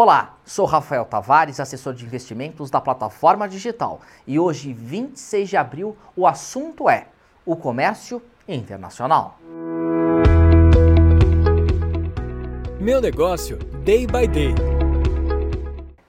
Olá, sou Rafael Tavares, assessor de investimentos da plataforma digital. E hoje, 26 de abril, o assunto é o comércio internacional. Meu negócio, day by day.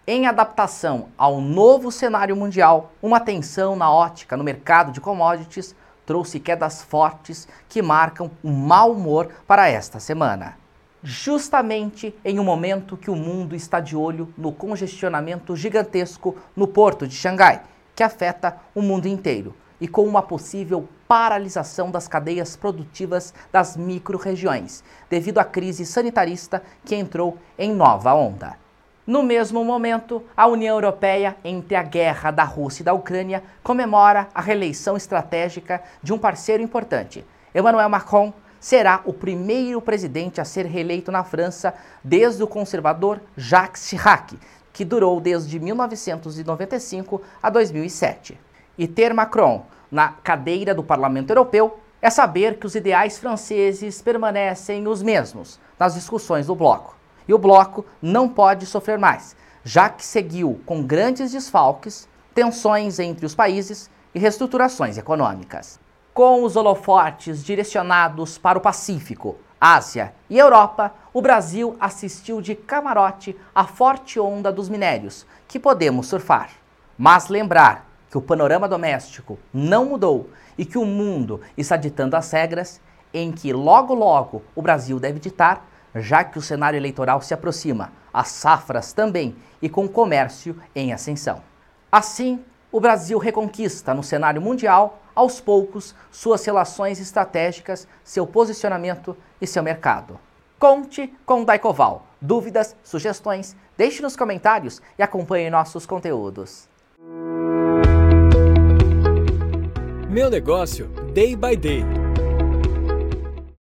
Em adaptação ao novo cenário mundial, uma tensão na ótica no mercado de commodities trouxe quedas fortes que marcam um mau humor para esta semana justamente em um momento que o mundo está de olho no congestionamento gigantesco no porto de Xangai, que afeta o mundo inteiro, e com uma possível paralisação das cadeias produtivas das micro-regiões, devido à crise sanitarista que entrou em nova onda. No mesmo momento, a União Europeia, entre a guerra da Rússia e da Ucrânia, comemora a reeleição estratégica de um parceiro importante. Emmanuel Macron será o primeiro presidente a ser reeleito na França desde o conservador Jacques Chirac, que durou desde 1995 a 2007. E ter Macron na cadeira do Parlamento Europeu é saber que os ideais franceses permanecem os mesmos nas discussões do bloco. E o bloco não pode sofrer mais, já que seguiu com grandes desfalques, tensões entre os países e reestruturações econômicas. Com os holofortes direcionados para o Pacífico, Ásia e Europa, o Brasil assistiu de camarote à forte onda dos minérios, que podemos surfar. Mas lembrar que o panorama doméstico não mudou e que o mundo está ditando as regras em que logo logo o Brasil deve ditar, já que o cenário eleitoral se aproxima, as safras também e com o comércio em ascensão. Assim, o Brasil reconquista no cenário mundial, aos poucos, suas relações estratégicas, seu posicionamento e seu mercado. Conte com o Daicoval. Dúvidas, sugestões, deixe nos comentários e acompanhe nossos conteúdos. Meu negócio, day by day.